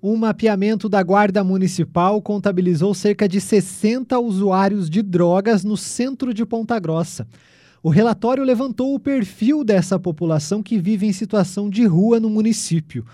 Um mapeamento da Guarda Municipal contabilizou cerca de 60 usuários de drogas no centro de Ponta Grossa. O relatório levantou o perfil dessa população que vive em situação de rua no município.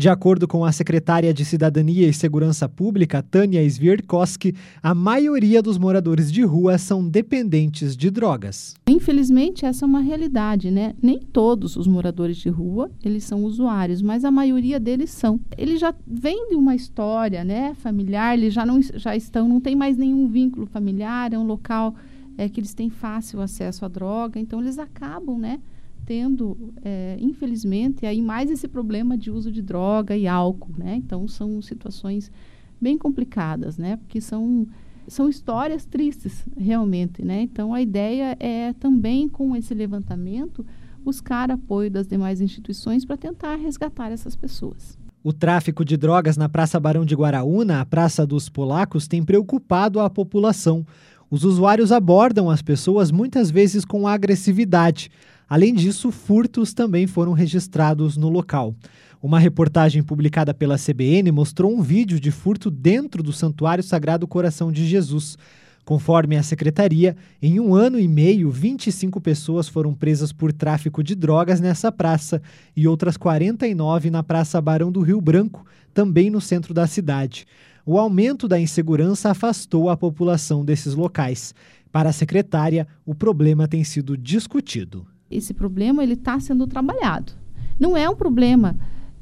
De acordo com a secretária de Cidadania e Segurança Pública, Tânia Svierkowski, a maioria dos moradores de rua são dependentes de drogas. Infelizmente, essa é uma realidade, né? Nem todos os moradores de rua, eles são usuários, mas a maioria deles são. Eles já vêm de uma história, né, familiar, eles já não já estão, não tem mais nenhum vínculo familiar, é um local é, que eles têm fácil acesso à droga, então eles acabam, né, tendo, é, infelizmente, aí mais esse problema de uso de droga e álcool, né? Então são situações bem complicadas, né? Porque são são histórias tristes, realmente, né? Então a ideia é também com esse levantamento buscar apoio das demais instituições para tentar resgatar essas pessoas. O tráfico de drogas na Praça Barão de Guaraúna, a Praça dos Polacos, tem preocupado a população. Os usuários abordam as pessoas muitas vezes com agressividade. Além disso, furtos também foram registrados no local. Uma reportagem publicada pela CBN mostrou um vídeo de furto dentro do Santuário Sagrado Coração de Jesus. Conforme a secretaria, em um ano e meio, 25 pessoas foram presas por tráfico de drogas nessa praça e outras 49 na Praça Barão do Rio Branco, também no centro da cidade. O aumento da insegurança afastou a população desses locais. Para a secretária, o problema tem sido discutido esse problema ele está sendo trabalhado. Não é um problema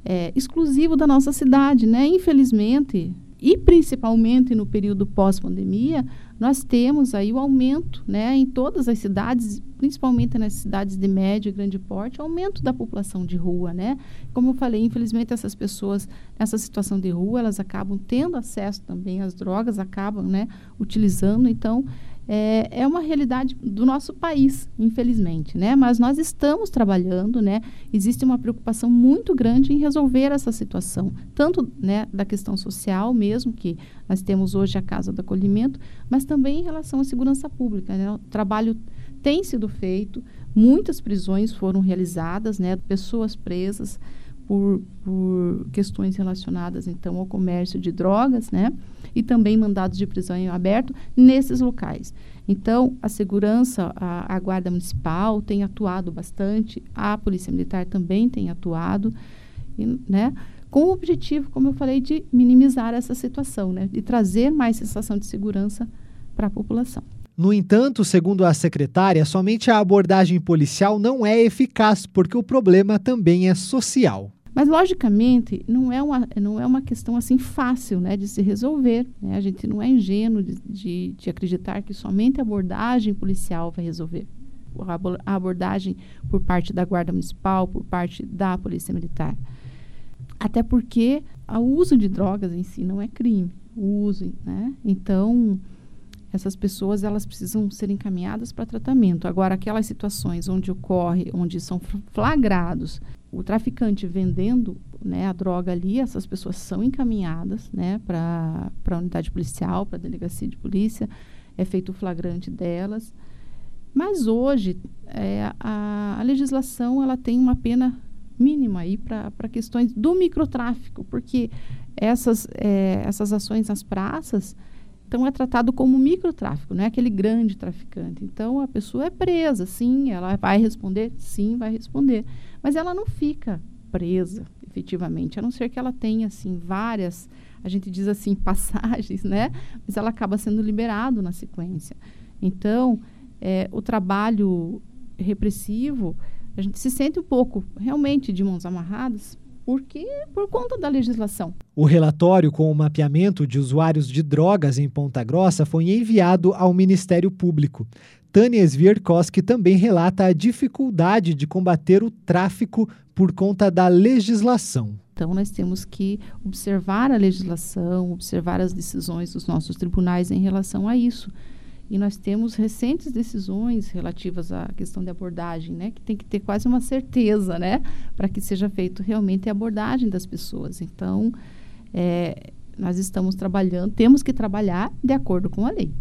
é, exclusivo da nossa cidade, né? Infelizmente, e principalmente no período pós-pandemia, nós temos aí o aumento, né, em todas as cidades, principalmente nas cidades de médio e grande porte, aumento da população de rua, né? Como eu falei, infelizmente essas pessoas nessa situação de rua, elas acabam tendo acesso também às drogas, acabam, né, utilizando, então é, é uma realidade do nosso país, infelizmente, né? Mas nós estamos trabalhando, né? Existe uma preocupação muito grande em resolver essa situação, tanto né, da questão social mesmo, que nós temos hoje a Casa do Acolhimento, mas também em relação à segurança pública. Né? O trabalho tem sido feito, muitas prisões foram realizadas, né? Pessoas presas por, por questões relacionadas então ao comércio de drogas, né? E também mandados de prisão em aberto nesses locais. Então, a segurança, a, a Guarda Municipal tem atuado bastante, a Polícia Militar também tem atuado, e, né? Com o objetivo, como eu falei, de minimizar essa situação, né? De trazer mais sensação de segurança para a população. No entanto, segundo a secretária, somente a abordagem policial não é eficaz, porque o problema também é social. Mas, logicamente, não é uma, não é uma questão assim fácil né, de se resolver. Né? A gente não é ingênuo de, de, de acreditar que somente a abordagem policial vai resolver. A abordagem por parte da Guarda Municipal, por parte da Polícia Militar. Até porque o uso de drogas em si não é crime. O uso, né? Então, essas pessoas elas precisam ser encaminhadas para tratamento. Agora, aquelas situações onde ocorre, onde são flagrados o traficante vendendo né, a droga ali, essas pessoas são encaminhadas né, para a unidade policial, para a delegacia de polícia, é feito o flagrante delas. Mas hoje é, a, a, legislação ela tem uma pena mínima aí para questões do microtráfico, porque essas, é, essas ações nas praças então é tratado como microtráfico, não é aquele grande traficante. Então a pessoa é presa, sim, ela vai responder, sim, vai responder, mas ela não fica presa, efetivamente, a não ser que ela tenha assim várias, a gente diz assim passagens, né? Mas ela acaba sendo liberado na sequência. Então é, o trabalho repressivo, a gente se sente um pouco realmente de mãos amarradas, porque por conta da legislação. O relatório com o mapeamento de usuários de drogas em Ponta Grossa foi enviado ao Ministério Público. Tânia Svierkowski também relata a dificuldade de combater o tráfico por conta da legislação. Então, nós temos que observar a legislação, observar as decisões dos nossos tribunais em relação a isso. E nós temos recentes decisões relativas à questão de abordagem, né, que tem que ter quase uma certeza, né, para que seja feito realmente a abordagem das pessoas. Então, é, nós estamos trabalhando, temos que trabalhar de acordo com a lei.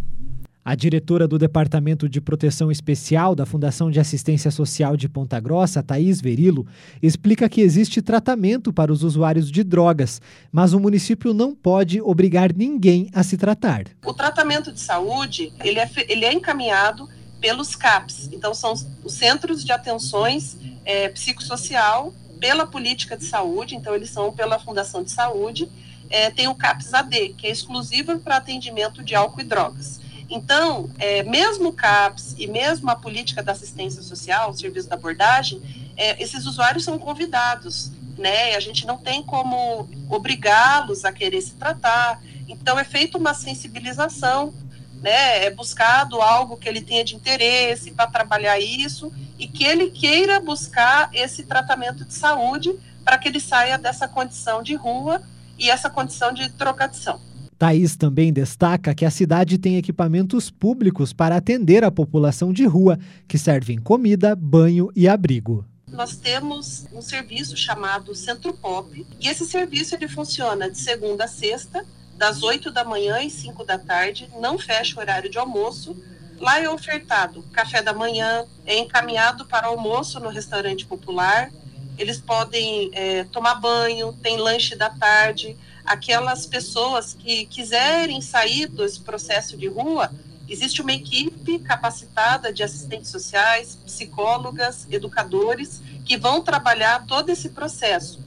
A diretora do Departamento de Proteção Especial da Fundação de Assistência Social de Ponta Grossa, Thaís Verilo, explica que existe tratamento para os usuários de drogas, mas o município não pode obrigar ninguém a se tratar. O tratamento de saúde ele é, ele é encaminhado pelos CAPs, então são os Centros de Atenções é, Psicossocial pela Política de Saúde, então eles são pela Fundação de Saúde, é, tem o CAPS AD, que é exclusivo para atendimento de álcool e drogas. Então, é, mesmo o CAPS e mesmo a política da assistência social, o serviço da abordagem, é, esses usuários são convidados, né? A gente não tem como obrigá-los a querer se tratar. Então, é feita uma sensibilização, né? É buscado algo que ele tenha de interesse para trabalhar isso e que ele queira buscar esse tratamento de saúde para que ele saia dessa condição de rua e essa condição de trocadição. Thaís também destaca que a cidade tem equipamentos públicos para atender a população de rua, que servem comida, banho e abrigo. Nós temos um serviço chamado Centro Pop, e esse serviço ele funciona de segunda a sexta, das 8 da manhã e 5 da tarde, não fecha o horário de almoço. Lá é ofertado café da manhã, é encaminhado para almoço no restaurante popular, eles podem é, tomar banho, tem lanche da tarde, aquelas pessoas que quiserem sair desse processo de rua, existe uma equipe capacitada de assistentes sociais, psicólogas, educadores, que vão trabalhar todo esse processo.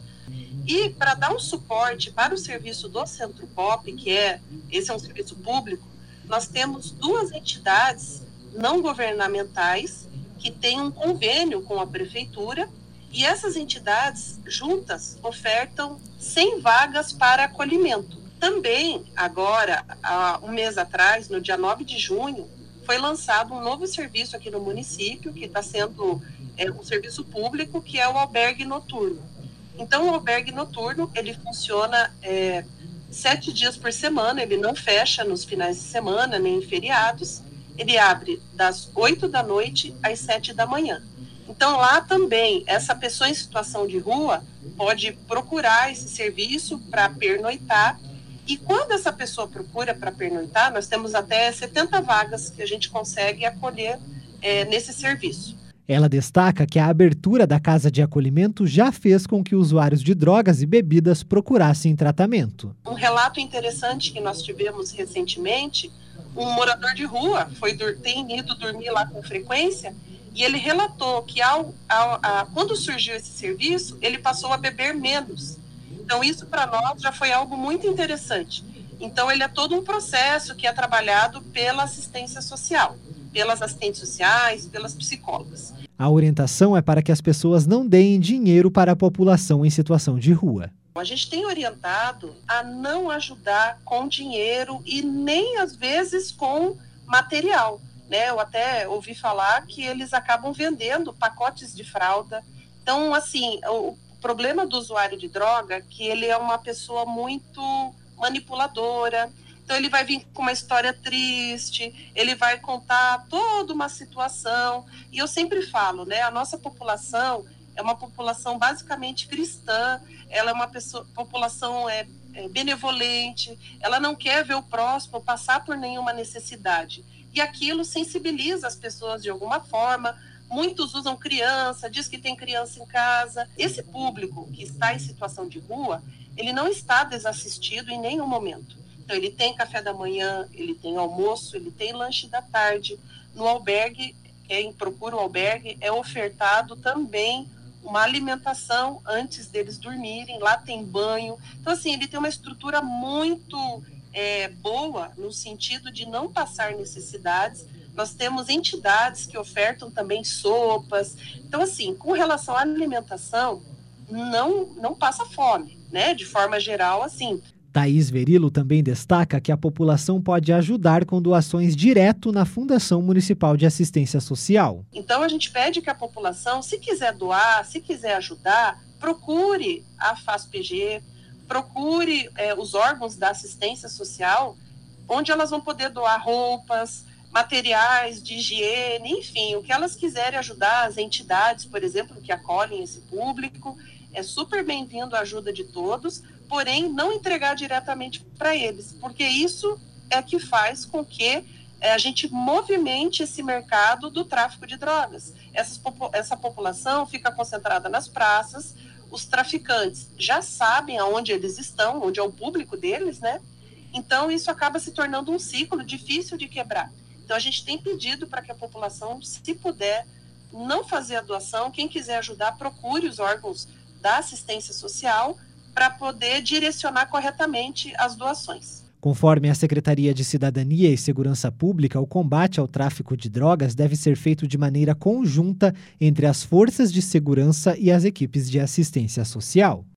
E para dar um suporte para o serviço do Centro Pop, que é esse é um serviço público, nós temos duas entidades não governamentais que têm um convênio com a prefeitura e essas entidades juntas ofertam 100 vagas para acolhimento. Também, agora, há um mês atrás, no dia 9 de junho, foi lançado um novo serviço aqui no município, que está sendo é, um serviço público, que é o albergue noturno. Então, o albergue noturno, ele funciona é, sete dias por semana, ele não fecha nos finais de semana, nem em feriados. Ele abre das 8 da noite às 7 da manhã. Então, lá também, essa pessoa em situação de rua pode procurar esse serviço para pernoitar. E quando essa pessoa procura para pernoitar, nós temos até 70 vagas que a gente consegue acolher é, nesse serviço. Ela destaca que a abertura da casa de acolhimento já fez com que usuários de drogas e bebidas procurassem tratamento. Um relato interessante que nós tivemos recentemente, um morador de rua foi tem ido dormir lá com frequência e ele relatou que ao, ao a, quando surgiu esse serviço, ele passou a beber menos. Então, isso para nós já foi algo muito interessante. Então, ele é todo um processo que é trabalhado pela assistência social, pelas assistentes sociais, pelas psicólogas. A orientação é para que as pessoas não deem dinheiro para a população em situação de rua. A gente tem orientado a não ajudar com dinheiro e nem às vezes com material né? Eu até ouvi falar que eles acabam vendendo pacotes de fralda. Então, assim, o problema do usuário de droga é que ele é uma pessoa muito manipuladora. Então ele vai vir com uma história triste, ele vai contar toda uma situação. E eu sempre falo, né? A nossa população é uma população basicamente cristã. Ela é uma pessoa, população é, é benevolente. Ela não quer ver o próximo passar por nenhuma necessidade e aquilo sensibiliza as pessoas de alguma forma. Muitos usam criança, diz que tem criança em casa. Esse público que está em situação de rua, ele não está desassistido em nenhum momento. Então, ele tem café da manhã, ele tem almoço, ele tem lanche da tarde. No albergue, quem procura o albergue, é ofertado também uma alimentação antes deles dormirem. Lá tem banho. Então, assim, ele tem uma estrutura muito é, boa no sentido de não passar necessidades. Nós temos entidades que ofertam também sopas. Então, assim, com relação à alimentação, não, não passa fome, né? De forma geral, assim. Thaís Verilo também destaca que a população pode ajudar com doações direto na Fundação Municipal de Assistência Social. Então a gente pede que a população, se quiser doar, se quiser ajudar, procure a FASPG, procure é, os órgãos da assistência social, onde elas vão poder doar roupas, materiais de higiene, enfim, o que elas quiserem ajudar, as entidades, por exemplo, que acolhem esse público, é super bem-vindo a ajuda de todos, porém não entregar diretamente para eles, porque isso é que faz com que é, a gente movimente esse mercado do tráfico de drogas. Essa, essa população fica concentrada nas praças, os traficantes já sabem aonde eles estão, onde é o público deles, né? Então, isso acaba se tornando um ciclo difícil de quebrar. Então, a gente tem pedido para que a população, se puder, não fazer a doação. Quem quiser ajudar, procure os órgãos da assistência social para poder direcionar corretamente as doações. Conforme a Secretaria de Cidadania e Segurança Pública, o combate ao tráfico de drogas deve ser feito de maneira conjunta entre as forças de segurança e as equipes de assistência social.